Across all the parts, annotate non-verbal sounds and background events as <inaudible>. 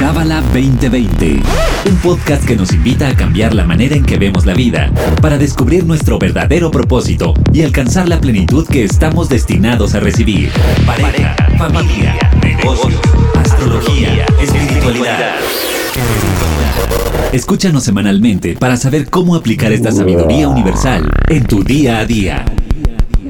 Cábala 2020, un podcast que nos invita a cambiar la manera en que vemos la vida para descubrir nuestro verdadero propósito y alcanzar la plenitud que estamos destinados a recibir. Pareja, familia, negocios, astrología, espiritualidad. Escúchanos semanalmente para saber cómo aplicar esta sabiduría universal en tu día a día.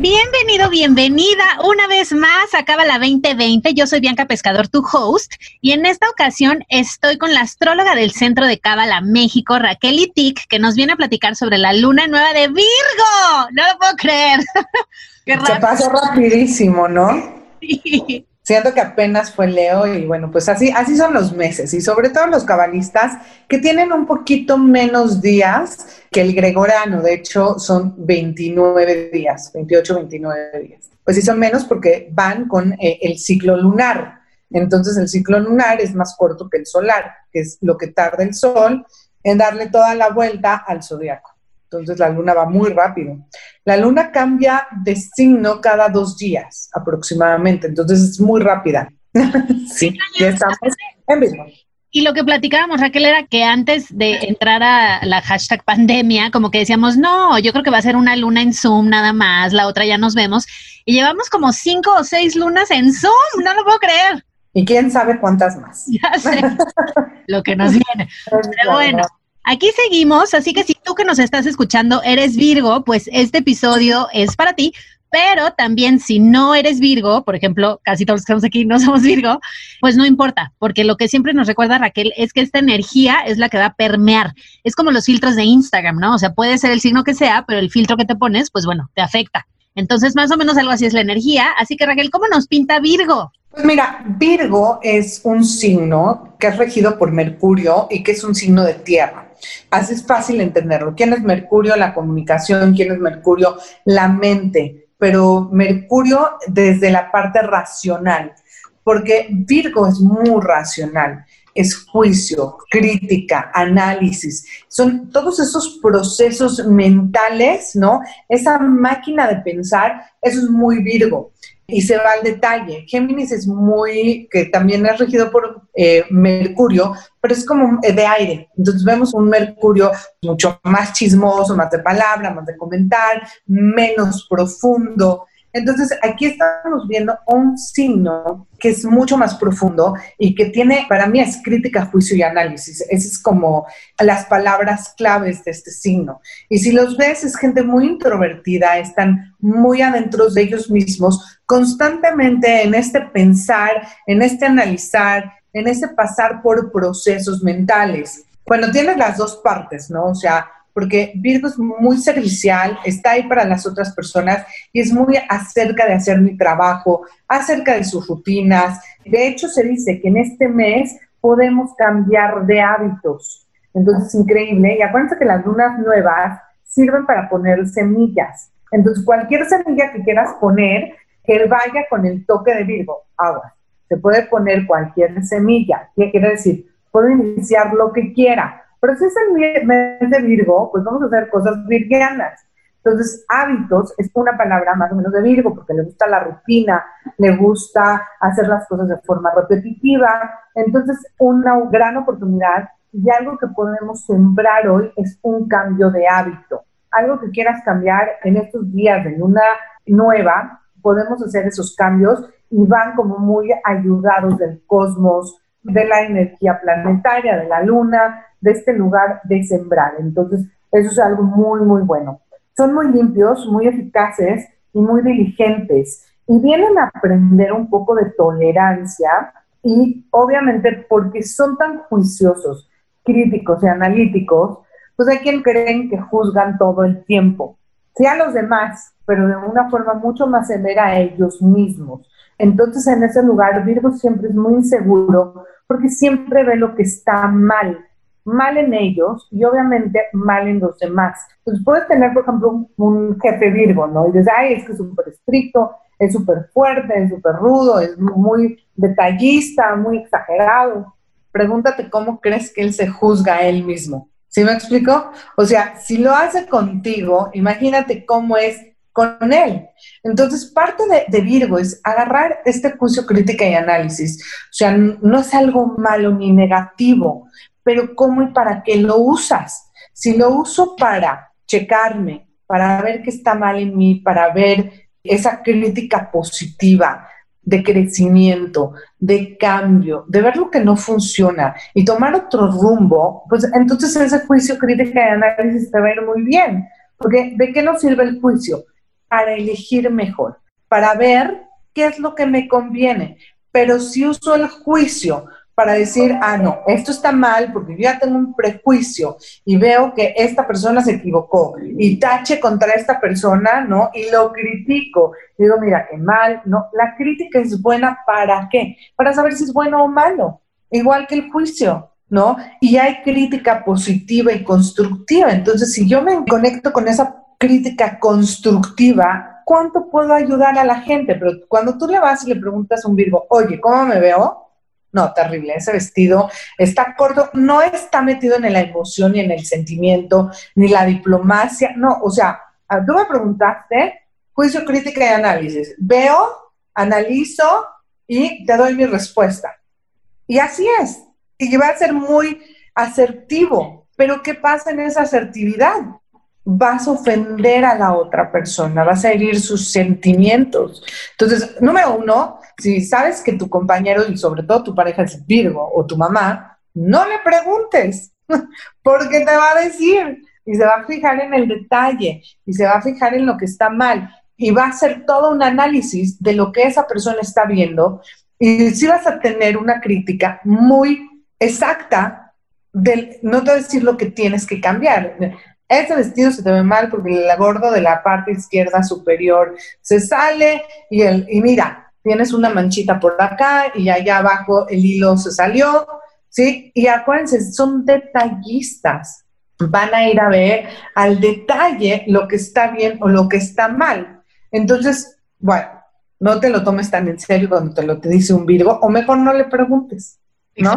Bienvenido, bienvenida una vez más a Cábala 2020. Yo soy Bianca Pescador, tu host, y en esta ocasión estoy con la astróloga del Centro de Cábala México, Raquel Itik, que nos viene a platicar sobre la luna nueva de Virgo. No lo puedo creer. <laughs> Qué Se pasó rapidísimo, ¿no? Sí. Siento que apenas fue Leo y bueno, pues así, así son los meses y sobre todo los cabalistas que tienen un poquito menos días que el gregoriano, de hecho son 29 días, 28, 29 días. Pues sí son menos porque van con eh, el ciclo lunar. Entonces el ciclo lunar es más corto que el solar, que es lo que tarda el sol en darle toda la vuelta al zodiaco. Entonces la luna va muy rápido. La luna cambia de signo cada dos días aproximadamente, entonces es muy rápida. <laughs> sí, ya estamos en vivo. Y lo que platicábamos, Raquel, era que antes de entrar a la hashtag pandemia, como que decíamos, no, yo creo que va a ser una luna en Zoom nada más, la otra ya nos vemos. Y llevamos como cinco o seis lunas en Zoom, no lo puedo creer. Y quién sabe cuántas más. <laughs> Ya sé lo que nos viene. <laughs> Pero bueno, Aquí seguimos, así que si tú que nos estás escuchando eres Virgo, pues este episodio es para ti, pero también si no eres Virgo, por ejemplo, casi todos los que estamos aquí no <laughs> somos Virgo, pues no importa, porque lo que siempre nos recuerda Raquel es que esta energía es la que va a permear. Es como los filtros de Instagram, ¿no? O sea, puede ser el signo que sea, pero el filtro que te pones, pues bueno, te afecta. Entonces, más o menos algo así es la energía. Así que Raquel, ¿cómo nos pinta Virgo? Pues mira, Virgo es un signo que es regido por Mercurio y que es un signo de tierra. Así es fácil entenderlo. ¿Quién es Mercurio? La comunicación. ¿Quién es Mercurio? La mente. Pero Mercurio desde la parte racional, porque Virgo es muy racional es juicio, crítica, análisis. Son todos esos procesos mentales, ¿no? Esa máquina de pensar, eso es muy Virgo y se va al detalle. Géminis es muy, que también es regido por eh, Mercurio, pero es como eh, de aire. Entonces vemos un Mercurio mucho más chismoso, más de palabra, más de comentar, menos profundo. Entonces, aquí estamos viendo un signo que es mucho más profundo y que tiene, para mí, es crítica, juicio y análisis. Esas es como las palabras claves de este signo. Y si los ves, es gente muy introvertida, están muy adentro de ellos mismos, constantemente en este pensar, en este analizar, en este pasar por procesos mentales. Cuando tienes las dos partes, ¿no? O sea, porque Virgo es muy servicial, está ahí para las otras personas y es muy acerca de hacer mi trabajo, acerca de sus rutinas. De hecho, se dice que en este mes podemos cambiar de hábitos. Entonces, es increíble. Y acuérdense que las lunas nuevas sirven para poner semillas. Entonces, cualquier semilla que quieras poner, que vaya con el toque de Virgo, agua. Se puede poner cualquier semilla. ¿Qué quiere decir? Puedo iniciar lo que quiera pero si es el mes de Virgo, pues vamos a hacer cosas virgianas. Entonces, hábitos es una palabra más o menos de Virgo, porque le gusta la rutina, le gusta hacer las cosas de forma repetitiva. Entonces, una gran oportunidad y algo que podemos sembrar hoy es un cambio de hábito. Algo que quieras cambiar en estos días de luna nueva, podemos hacer esos cambios y van como muy ayudados del cosmos, de la energía planetaria, de la luna, de este lugar de sembrar. Entonces, eso es algo muy, muy bueno. Son muy limpios, muy eficaces y muy diligentes. Y vienen a aprender un poco de tolerancia y obviamente porque son tan juiciosos, críticos y analíticos, pues hay quien creen que juzgan todo el tiempo. Sí a los demás, pero de una forma mucho más severa a ellos mismos. Entonces en ese lugar Virgo siempre es muy inseguro porque siempre ve lo que está mal mal en ellos y obviamente mal en los demás. Entonces puedes tener, por ejemplo, un, jefe Virgo, ¿no? Y dices, ay, es que es súper estricto, es súper fuerte, es súper rudo, es muy detallista, muy exagerado. Pregúntate cómo crees que él se juzga a él mismo. ¿Sí me explico? O sea, si lo hace contigo, imagínate cómo es con él. Entonces, parte de, Virgo es agarrar este juicio, crítica y análisis. O sea, no es algo malo ni negativo, pero cómo y para qué lo usas. Si lo uso para checarme, para ver qué está mal en mí, para ver esa crítica positiva de crecimiento, de cambio, de ver lo que no funciona y tomar otro rumbo, pues entonces ese juicio, crítica y análisis te va a ir muy bien. Porque ¿de qué nos sirve el juicio? Para elegir mejor, para ver qué es lo que me conviene. Pero si uso el juicio para decir, ah, no, esto está mal porque yo ya tengo un prejuicio y veo que esta persona se equivocó y tache contra esta persona, ¿no? Y lo critico. Digo, mira, qué mal, ¿no? La crítica es buena para qué? Para saber si es bueno o malo, igual que el juicio. ¿No? Y hay crítica positiva y constructiva. Entonces, si yo me conecto con esa crítica constructiva, ¿cuánto puedo ayudar a la gente? Pero cuando tú le vas y le preguntas a un Virgo, oye, ¿cómo me veo? No, terrible. Ese vestido está corto, no está metido en la emoción, ni en el sentimiento, ni la diplomacia. No, o sea, tú me preguntaste, juicio, crítica y análisis. Veo, analizo y te doy mi respuesta. Y así es. Y va a ser muy asertivo. Pero ¿qué pasa en esa asertividad? vas a ofender a la otra persona, vas a herir sus sentimientos. Entonces, número uno, si sabes que tu compañero y sobre todo tu pareja es Virgo o tu mamá, no le preguntes, <laughs> porque te va a decir y se va a fijar en el detalle y se va a fijar en lo que está mal y va a hacer todo un análisis de lo que esa persona está viendo y si vas a tener una crítica muy exacta del, no te voy a decir lo que tienes que cambiar, este vestido se te ve mal porque el gordo de la parte izquierda superior se sale y, el, y mira, tienes una manchita por acá y allá abajo el hilo se salió, ¿sí? Y acuérdense, son detallistas. Van a ir a ver al detalle lo que está bien o lo que está mal. Entonces, bueno, no te lo tomes tan en serio cuando te lo te dice un Virgo, o mejor no le preguntes, ¿no?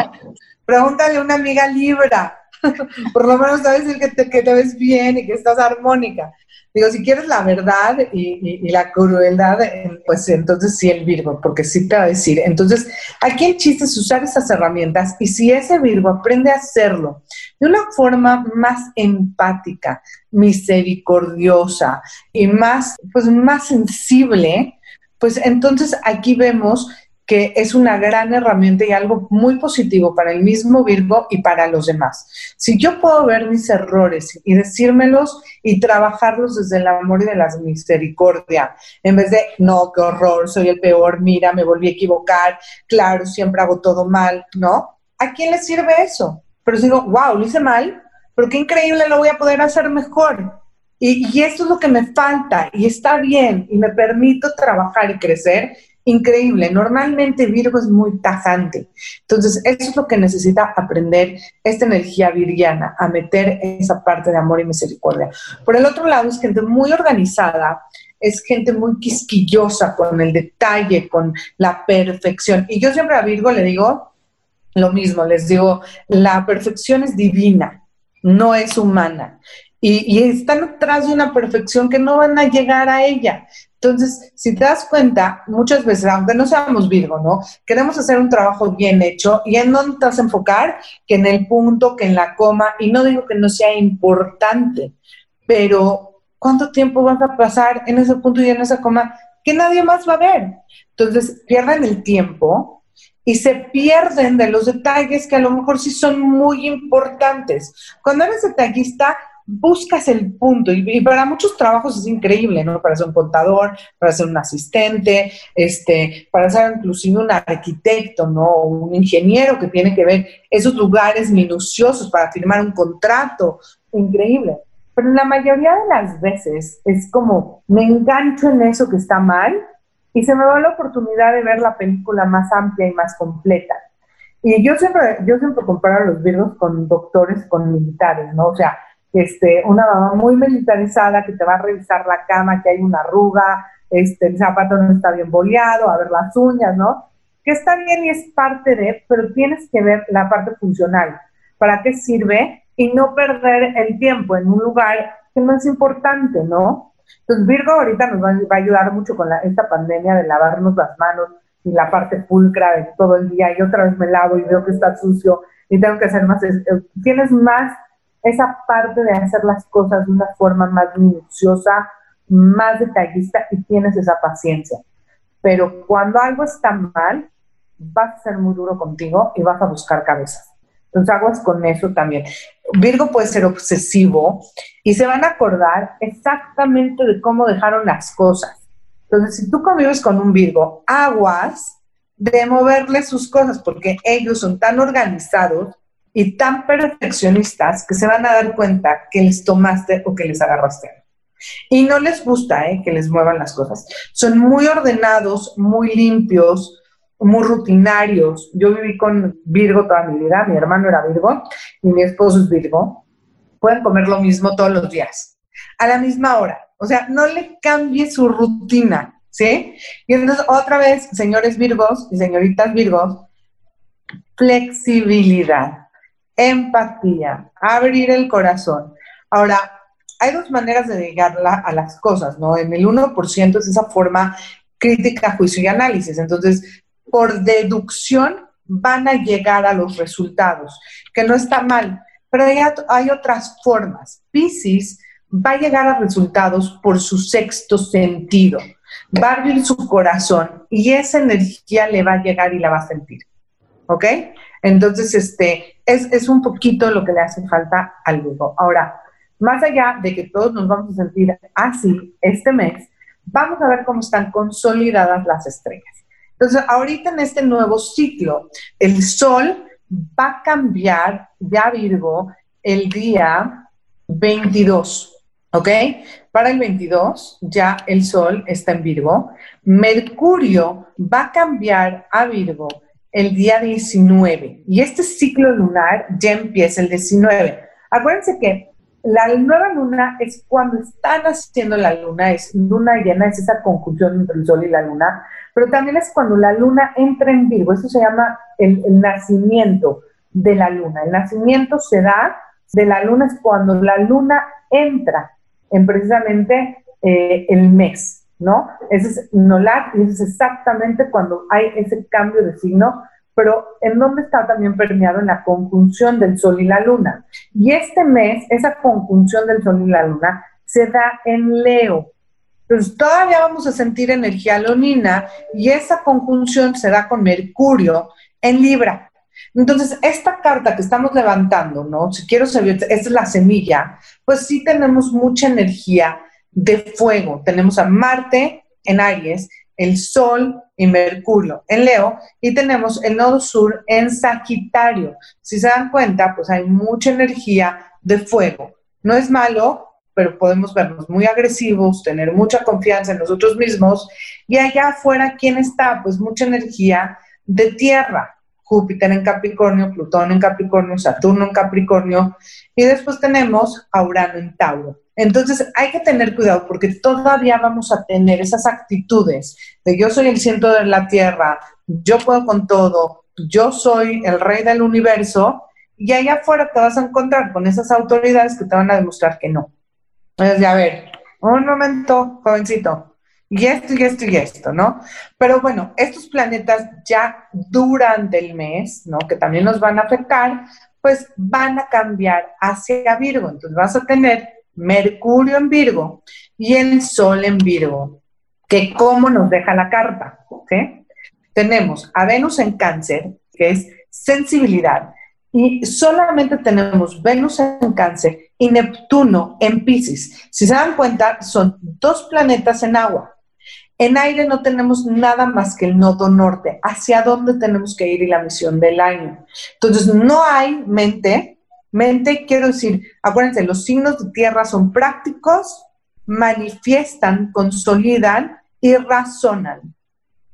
Pregúntale a una amiga Libra, <laughs> por lo menos sabes que te, que te ves bien y que estás armónica. Digo, si quieres la verdad y, la crueldad, eh, pues entonces sí el Virgo, porque sí te va a decir. Entonces, aquí el chiste es usar esas herramientas y si ese Virgo aprende a hacerlo de una forma más empática, misericordiosa y más, pues más sensible, pues entonces aquí vemos que es una gran herramienta y algo muy positivo para el mismo Virgo y para los demás. Si yo puedo ver mis errores y decírmelos y trabajarlos desde el amor y de la misericordia, en vez de, no, qué horror, soy el peor, mira, me volví a equivocar, claro, siempre hago todo mal, ¿no? ¿A quién le sirve eso? Pero si digo, wow, lo hice mal, pero qué increíble, lo voy a poder hacer mejor. Y, y esto es lo que me falta y está bien y me permito trabajar y crecer increíble. Normalmente Virgo es muy tajante. Entonces, eso es lo que necesita aprender esta energía virgiana, a meter esa parte de amor y misericordia. Por el otro lado, es gente muy organizada, es gente muy quisquillosa con el detalle, con la perfección. Y yo siempre a Virgo le digo lo mismo, les digo, la perfección es divina, no es humana. Y, están atrás de una perfección que no van a llegar a ella. Entonces, si te das cuenta, muchas veces, aunque no seamos Virgo, ¿no? Queremos hacer un trabajo bien hecho y en dónde te vas a enfocar, que en el punto, que en la coma, y no digo que no sea importante, pero ¿cuánto tiempo vas a pasar en ese punto y en esa coma que nadie más va a ver? Entonces, pierden el tiempo y se pierden de los detalles que a lo mejor sí son muy importantes. Cuando eres detallista, buscas el punto y, para muchos trabajos es increíble, ¿no? Para ser un contador, para ser un asistente, este, para ser inclusive un arquitecto, ¿no? Un ingeniero que tiene que ver esos lugares minuciosos para firmar un contrato, increíble. Pero la mayoría de las veces es como me engancho en eso que está mal y se me da la oportunidad de ver la película más amplia y más completa. Y yo siempre, yo siempre comparo a los virus con doctores, con militares, ¿no? O sea, este, una mamá muy militarizada que te va a revisar la cama, que hay una arruga, este, el zapato no está bien boleado, a ver las uñas, ¿no? Que está bien y es parte de, pero tienes que ver la parte funcional. ¿Para qué sirve? Y no perder el tiempo en un lugar que no es importante, ¿no? Entonces, Virgo ahorita nos va, a ayudar mucho con esta pandemia de lavarnos las manos y la parte pulcra de todo el día y otra vez me lavo y veo que está sucio y tengo que hacer más. Eh, tienes más esa parte de hacer las cosas de una forma más minuciosa, más detallista y tienes esa paciencia. Pero cuando algo está mal, vas a ser muy duro contigo y vas a buscar cabezas. Entonces aguas con eso también. Virgo puede ser obsesivo y se van a acordar exactamente de cómo dejaron las cosas. Entonces, si tú convives con un Virgo, aguas de moverle sus cosas, porque ellos son tan organizados y tan perfeccionistas que se van a dar cuenta que les tomaste o que les agarraste. Y no les gusta ¿eh? que les muevan las cosas. Son muy ordenados, muy limpios, muy rutinarios. Yo viví con Virgo toda mi vida, mi hermano era Virgo y mi esposo es Virgo. Pueden comer lo mismo todos los días, a la misma hora. O sea, no le cambie su rutina, ¿sí? Y entonces otra vez, señores Virgos y señoritas Virgos, flexibilidad, empatía, abrir el corazón. Ahora, hay dos maneras de llegarla a las cosas, ¿no? En el 1% es esa forma crítica, juicio y análisis. Entonces, por deducción van a llegar a los resultados, que no está mal, pero hay, otras formas. Pisces va a llegar a resultados por su sexto sentido, va a abrir su corazón y esa energía le va a llegar y la va a sentir. ¿Ok? Entonces, este, es, es un poquito lo que le hace falta al grupo. Ahora, más allá de que todos nos vamos a sentir así este mes, vamos a ver cómo están consolidadas las estrellas. Entonces, ahorita en este nuevo ciclo, el sol va a cambiar ya Virgo el día 22, ¿ok? Para el 22 ya el sol está en Virgo. Mercurio va a cambiar a Virgo el día 19 y este ciclo lunar ya empieza el 19. Acuérdense que la nueva luna es cuando están haciendo la luna, es luna llena, es esa conjunción entre el sol y la luna, pero también es cuando la luna entra en Virgo, eso se llama el, nacimiento de la luna. El nacimiento se da de la luna es cuando la luna entra en precisamente eh, el mes, ¿no? Ese es Nolat y ese es exactamente cuando hay ese cambio de signo, pero ¿en dónde está también permeado? En la conjunción del Sol y la Luna. Y este mes, esa conjunción del Sol y la Luna se da en Leo. Entonces, todavía vamos a sentir energía leonina y esa conjunción se da con Mercurio en Libra. Entonces, esta carta que estamos levantando, ¿no? Si quiero saber, esta es la semilla, pues sí tenemos mucha energía de fuego. Tenemos a Marte en Aries, el Sol y Mercurio en Leo y tenemos el nodo sur en Sagitario. Si se dan cuenta, pues hay mucha energía de fuego. No es malo, pero podemos vernos muy agresivos, tener mucha confianza en nosotros mismos. Y allá afuera, ¿quién está? Pues mucha energía de tierra. Júpiter en Capricornio, Plutón en Capricornio, Saturno en Capricornio. Y después tenemos a Urano en Tauro. Entonces hay que tener cuidado porque todavía vamos a tener esas actitudes de yo soy el centro de la Tierra, yo puedo con todo, yo soy el rey del universo. Y allá afuera te vas a encontrar con esas autoridades que te van a demostrar que no. Entonces, a ver, un momento, jovencito, y esto, y esto, y esto, ¿no? Pero bueno, estos planetas ya durante el mes, ¿no? Que también nos van a afectar, pues van a cambiar hacia Virgo. Entonces vas a tener Mercurio en Virgo y el Sol en Virgo, que cómo nos deja la carta, ¿sí? Tenemos a Venus en Cáncer, que es sensibilidad, y solamente tenemos Venus en Cáncer y Neptuno en Pisces. Si se dan cuenta, son dos planetas en agua. En aire no tenemos nada más que el nodo norte, hacia dónde tenemos que ir y la misión del año. Entonces, no hay mente, mente quiero decir, acuérdense, los signos de tierra son prácticos, manifiestan, consolidan y razonan.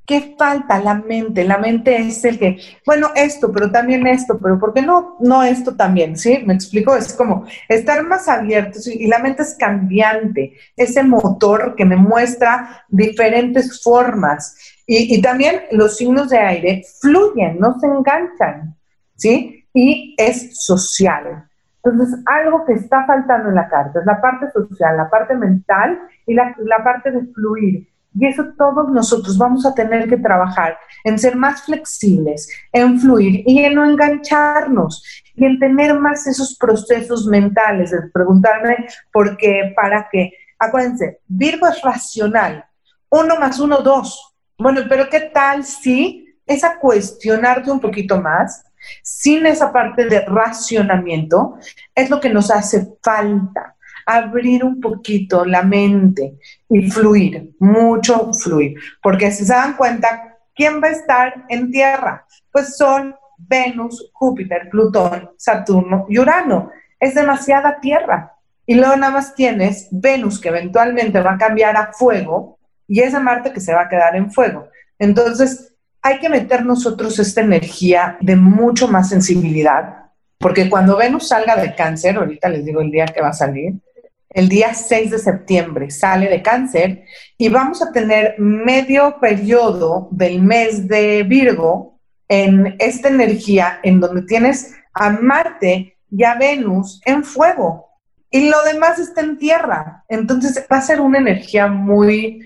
¿Qué falta? La mente. La mente es el que, bueno, esto, pero también esto, pero ¿por qué no, no esto también? ¿Sí? Me explico, es como estar más abiertos y la mente es cambiante, ese motor que me muestra diferentes formas. Y, y también los signos de aire fluyen, no se enganchan, ¿sí? Y es social. Entonces, algo que está faltando en la carta es la parte social, la parte mental y la, la parte de fluir. Y eso todos nosotros vamos a tener que trabajar en ser más flexibles, en fluir y en no engancharnos y en tener más esos procesos mentales, de preguntarme por qué, para qué. Acuérdense, Virgo es racional. Uno más uno, dos. Bueno, pero ¿qué tal si es a cuestionarte un poquito más, sin esa parte de racionamiento, es lo que nos hace falta abrir un poquito la mente y fluir, mucho fluir. Porque si se dan cuenta, ¿quién va a estar en Tierra? Pues Sol, Venus, Júpiter, Plutón, Saturno y Urano. Es demasiada Tierra. Y luego nada más tienes Venus que eventualmente va a cambiar a fuego y esa Marte que se va a quedar en fuego. Entonces, hay que meter nosotros esta energía de mucho más sensibilidad, porque cuando Venus salga de cáncer, ahorita les digo el día que va a salir, el día 6 de septiembre sale de cáncer y vamos a tener medio periodo del mes de Virgo en esta energía en donde tienes a Marte y a Venus en fuego y lo demás está en tierra. Entonces va a ser una energía muy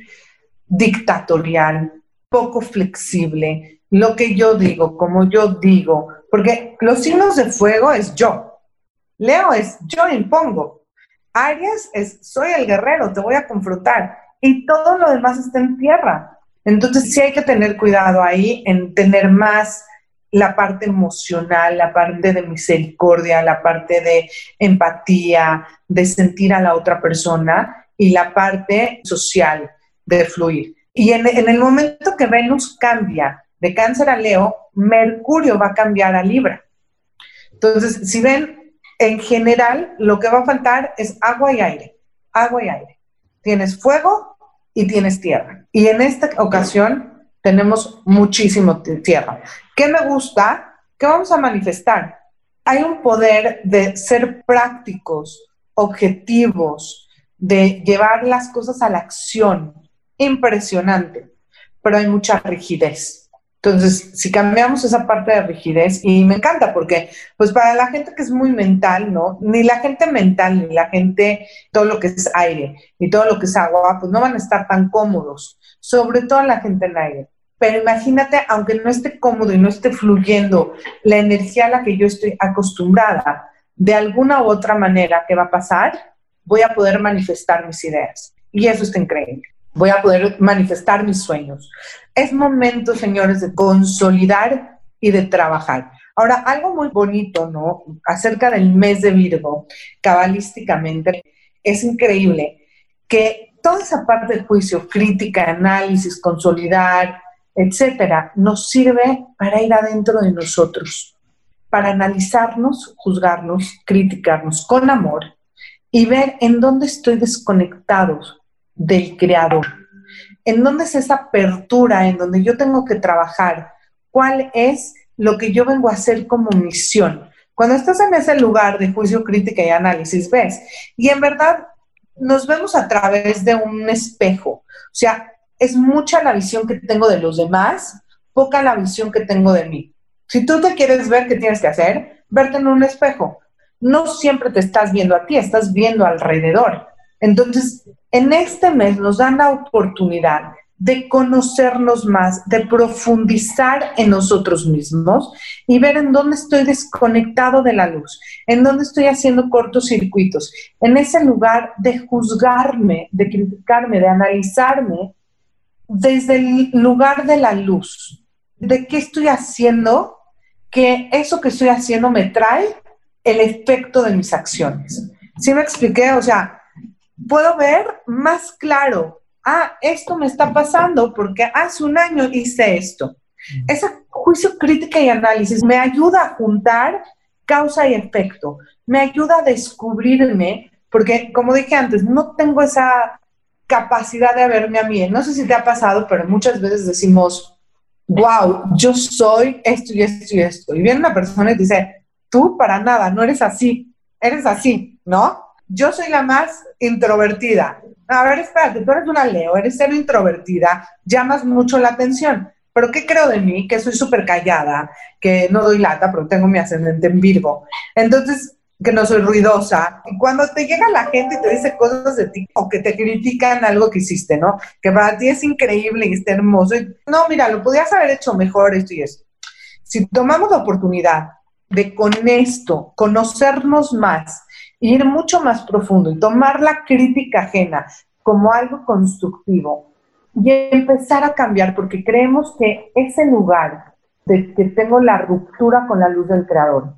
dictatorial, poco flexible, lo que yo digo, como yo digo, porque los signos de fuego es yo. Leo es yo impongo. Aries es soy el guerrero, te voy a confrontar. Y todo lo demás está en tierra. Entonces sí hay que tener cuidado ahí en tener más la parte emocional, la parte de misericordia, la parte de empatía, de sentir a la otra persona y la parte social de fluir. Y en, en el momento que Venus cambia de cáncer a Leo, Mercurio va a cambiar a Libra. Entonces, si ven, en general, lo que va a faltar es agua y aire, agua y aire. Tienes fuego y tienes tierra. Y en esta ocasión tenemos muchísimo tierra. ¿Qué me gusta? ¿Qué vamos a manifestar? Hay un poder de ser prácticos, objetivos, de llevar las cosas a la acción. Impresionante, pero hay mucha rigidez. Entonces, si cambiamos esa parte de rigidez, y me encanta porque, pues para la gente que es muy mental, ¿no? Ni la gente mental, ni la gente, todo lo que es aire, ni todo lo que es agua, pues no van a estar tan cómodos, sobre todo la gente en aire. Pero imagínate, aunque no esté cómodo y no esté fluyendo la energía a la que yo estoy acostumbrada, de alguna u otra manera, ¿qué va a pasar? Voy a poder manifestar mis ideas. Y eso está increíble voy a poder manifestar mis sueños. Es momento, señores, de consolidar y de trabajar. Ahora, algo muy bonito, ¿no? Acerca del mes de Virgo, cabalísticamente, es increíble que toda esa parte de juicio, crítica, análisis, consolidar, etcétera, nos sirve para ir adentro de nosotros, para analizarnos, juzgarnos, criticarnos con amor y ver en dónde estoy desconectado del creador. ¿En dónde es esa apertura en donde yo tengo que trabajar? ¿Cuál es lo que yo vengo a hacer como misión? Cuando estás en ese lugar de juicio, crítica y análisis, ves. Y en verdad nos vemos a través de un espejo. O sea, es mucha la visión que tengo de los demás, poca la visión que tengo de mí. Si tú te quieres ver, ¿qué tienes que hacer? Verte en un espejo. No siempre te estás viendo a ti, estás viendo alrededor. Entonces, en este mes nos dan la oportunidad de conocernos más, de profundizar en nosotros mismos y ver en dónde estoy desconectado de la luz, en dónde estoy haciendo cortocircuitos, en ese lugar de juzgarme, de criticarme, de analizarme desde el lugar de la luz, de qué estoy haciendo, que eso que estoy haciendo me trae el efecto de mis acciones. ¿Sí me expliqué? O sea, puedo ver más claro, ah, esto me está pasando porque hace un año hice esto. Ese juicio, crítica y análisis me ayuda a juntar causa y efecto, me ayuda a descubrirme, porque como dije antes, no tengo esa capacidad de verme a mí. No sé si te ha pasado, pero muchas veces decimos, wow, yo soy esto y esto y esto. Y viene una persona y dice, tú para nada, no eres así, eres así, ¿no? Yo soy la más introvertida. A ver, espérate, tú eres una Leo, eres ser introvertida, llamas mucho la atención. Pero ¿qué creo de mí? Que soy súper callada, que no doy lata, pero tengo mi ascendente en Virgo. Entonces, que no soy ruidosa. Y cuando te llega la gente y te dice cosas de ti o que te critican algo que hiciste, ¿no? Que para ti es increíble y está hermoso. Y, no, mira, lo podías haber hecho mejor esto y eso. Si tomamos la oportunidad de con esto conocernos más, ir mucho más profundo y tomar la crítica ajena como algo constructivo y empezar a cambiar, porque creemos que ese lugar de que tengo la ruptura con la luz del creador,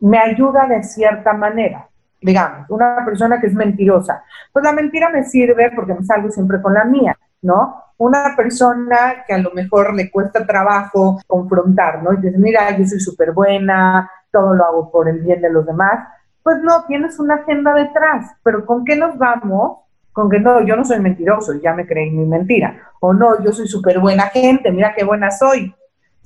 me ayuda de cierta manera. Digamos, una persona que es mentirosa, pues la mentira me sirve porque me salgo siempre con la mía, ¿no? Una persona que a lo mejor le cuesta trabajo confrontar, ¿no? Y dice, mira, yo soy súper buena, todo lo hago por el bien de los demás. Pues no, tienes una agenda detrás, pero ¿con qué nos vamos? Con que no, yo no soy mentiroso, ya me creí mi mentira. O no, yo soy súper buena gente, mira qué buena soy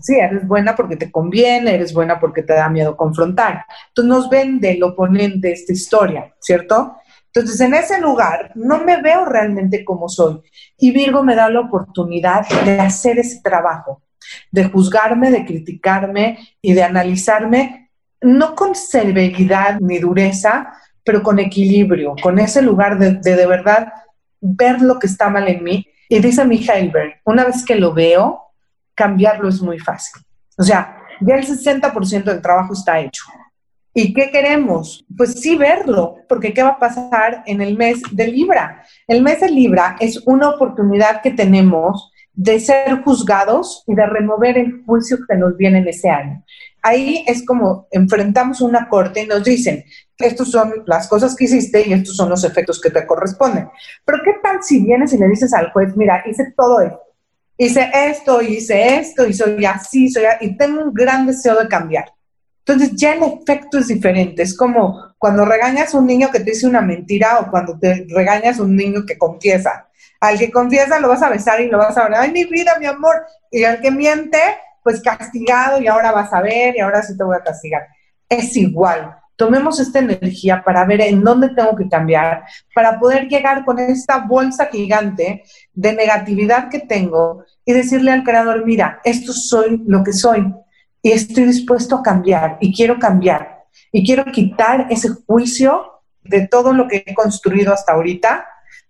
Sí, eres buena porque te conviene, eres buena porque te da miedo confrontar. Entonces nos vende el oponente esta historia, ¿cierto? Entonces en ese lugar no me veo realmente como soy. Y Virgo me da la oportunidad de hacer ese trabajo, de juzgarme, de criticarme y de analizarme, no con severidad ni dureza, pero con equilibrio, con ese lugar de de, de verdad ver lo que está mal en mí. Y dice Michael Berg, una vez que lo veo, cambiarlo es muy fácil. O sea, ya el 60% del trabajo está hecho. ¿Y qué queremos? Pues sí verlo, porque ¿qué va a pasar en el mes de Libra? El mes de Libra es una oportunidad que tenemos de ser juzgados y de remover el juicio que nos viene en ese año. Ahí es como enfrentamos una corte y nos dicen, estos son las cosas que hiciste y estos son los efectos que te corresponden. Pero ¿qué tal si vienes y le dices al juez, mira, hice todo esto? hice esto, hice esto, y soy así, soy así, y tengo un gran deseo de cambiar. Entonces ya el efecto es diferente. Es como cuando regañas a un niño que te dice una mentira o cuando te regañas a un niño que confiesa. Al que confiesa lo vas a besar y lo vas a ver, ay, mi vida, mi amor. Y al que miente, pues castigado y ahora vas a ver y ahora sí te voy a castigar. Es igual tomemos esta energía para ver en dónde tengo que cambiar, para poder llegar con esta bolsa gigante de negatividad que tengo y decirle al creador, mira, esto soy lo que soy y estoy dispuesto a cambiar y quiero cambiar y quiero quitar ese juicio de todo lo que he construido hasta ahorita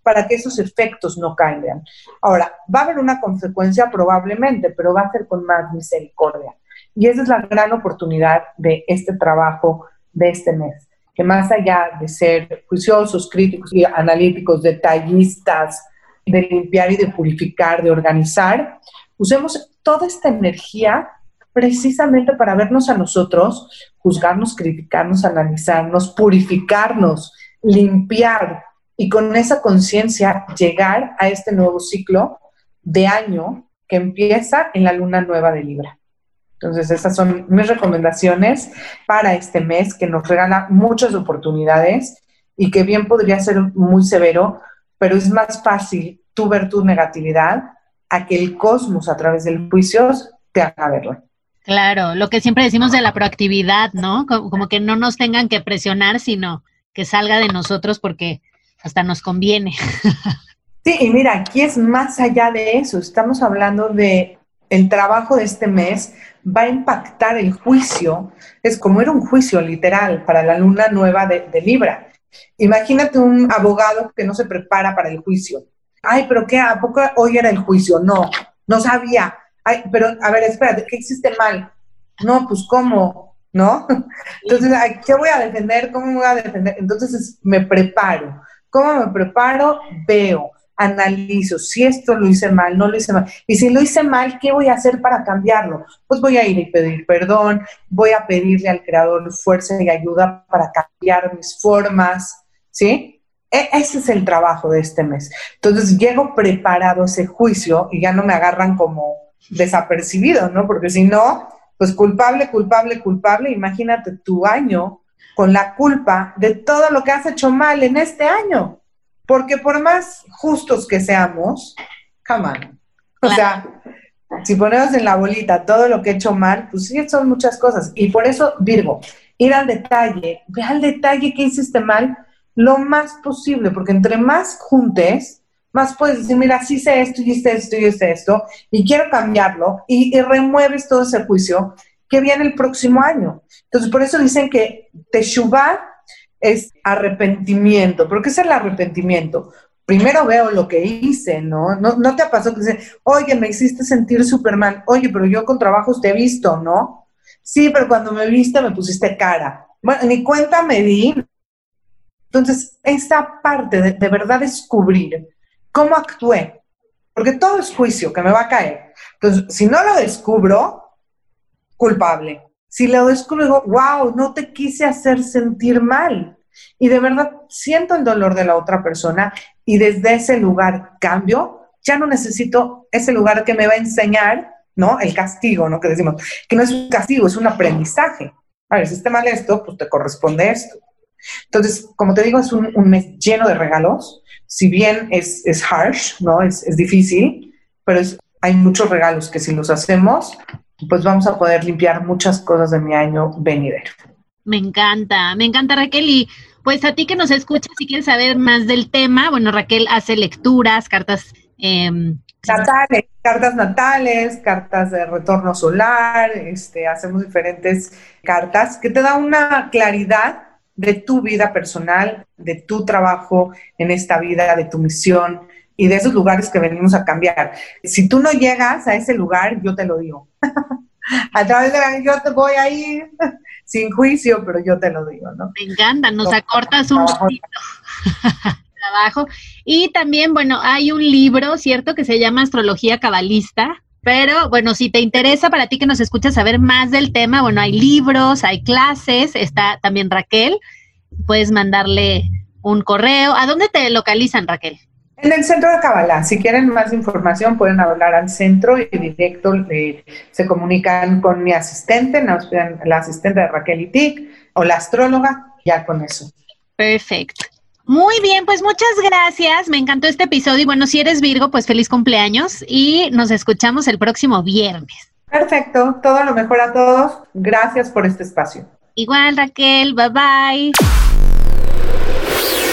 para que esos efectos no caigan. Ahora, va a haber una consecuencia probablemente, pero va a ser con más misericordia. Y esa es la gran oportunidad de este trabajo de este mes, que más allá de ser juiciosos, críticos y analíticos, detallistas, de limpiar y de purificar, de organizar, usemos toda esta energía precisamente para vernos a nosotros, juzgarnos, criticarnos, analizarnos, purificarnos, limpiar y con esa conciencia llegar a este nuevo ciclo de año que empieza en la luna nueva de Libra. Entonces, esas son mis recomendaciones para este mes que nos regala muchas oportunidades y que bien podría ser muy severo, pero es más fácil tú ver tu negatividad a que el cosmos a través del juicio te haga verlo. Claro, lo que siempre decimos de la proactividad, ¿no? Como, que no nos tengan que presionar, sino que salga de nosotros porque hasta nos conviene. Sí, y mira, aquí es más allá de eso. Estamos hablando de el trabajo de este mes va a impactar el juicio. Es como era un juicio literal para la luna nueva de, Libra. Imagínate un abogado que no se prepara para el juicio. Ay, pero ¿qué? ¿A poco hoy era el juicio? No, no sabía. Ay, pero a ver, espérate, ¿qué existe mal? No, pues ¿cómo? ¿No? <laughs> Entonces, ¿qué voy a defender? ¿Cómo me voy a defender? Entonces me preparo. ¿Cómo me preparo? Veo analizo si esto lo hice mal, no lo hice mal. Y si lo hice mal, ¿qué voy a hacer para cambiarlo? Pues voy a ir y pedir perdón, voy a pedirle al creador fuerza y ayuda para cambiar mis formas, ¿sí? E ese es el trabajo de este mes. Entonces llego preparado a ese juicio y ya no me agarran como desapercibido, ¿no? Porque si no, pues culpable, culpable, culpable, imagínate tu año con la culpa de todo lo que has hecho mal en este año. Porque por más justos que seamos, jamás. O sea, si ponemos en la bolita todo lo que he hecho mal, pues sí, son muchas cosas. Y por eso, Virgo, ir al detalle, ve al detalle que hiciste mal lo más posible, porque entre más juntes, más puedes decir, mira, sí sé esto, y hice esto, y hice esto, y quiero cambiarlo, y, y, remueves todo ese juicio que viene el próximo año. Entonces, por eso dicen que Teshuvah es arrepentimiento. ¿Pero qué es el arrepentimiento? Primero veo lo que hice, ¿no? ¿No, no te pasado que dice, oye, me hiciste sentir Superman, oye, pero yo con trabajos te he visto, ¿no? Sí, pero cuando me viste me pusiste cara. Bueno, ni cuenta me di. Entonces, esa parte de, de verdad descubrir cómo actué, porque todo es juicio que me va a caer. Entonces, si no lo descubro, culpable. Si lo descubro, wow, no te quise hacer sentir mal. Y de verdad siento el dolor de la otra persona y desde ese lugar cambio, ya no necesito ese lugar que me va a enseñar, ¿no? El castigo, ¿no? Que decimos, que no es un castigo, es un aprendizaje. A ver, si está mal esto, pues te corresponde esto. Entonces, como te digo, es un, mes lleno de regalos. Si bien es, es harsh, ¿no? Es, es difícil, pero es, hay muchos regalos que si los hacemos, pues vamos a poder limpiar muchas cosas de mi año venidero. Me encanta, me encanta Raquel y pues a ti que nos escuchas si quieres saber más del tema, bueno, Raquel hace lecturas, cartas... Em, natales, cartas natales, cartas de retorno solar, este, hacemos diferentes cartas que te da una claridad de tu vida personal, de tu trabajo en esta vida, de tu misión, y de esos lugares que venimos a cambiar. Si tú no llegas a ese lugar, yo te lo digo. <laughs> a través de la, yo te voy a ir <laughs> sin juicio, pero yo te lo digo, ¿no? Me encanta, nos acortas un poquito. <laughs> trabajo. Y también, bueno, hay un libro, ¿cierto? Que se llama Astrología Cabalista. Pero bueno, si te interesa para ti que nos escuchas saber más del tema, bueno, hay libros, hay clases, está también Raquel. Puedes mandarle un correo. ¿A dónde te localizan, Raquel? En el centro de Kabbalah, si quieren más información, pueden hablar al centro y directo se comunican con mi asistente, la asistente de Raquel Itik o la astróloga, ya con eso. Perfecto. Muy bien, pues muchas gracias. Me encantó este episodio. Y bueno, si eres Virgo, pues feliz cumpleaños y nos escuchamos el próximo viernes. Perfecto, todo lo mejor a todos. Gracias por este espacio. Igual, Raquel, bye bye.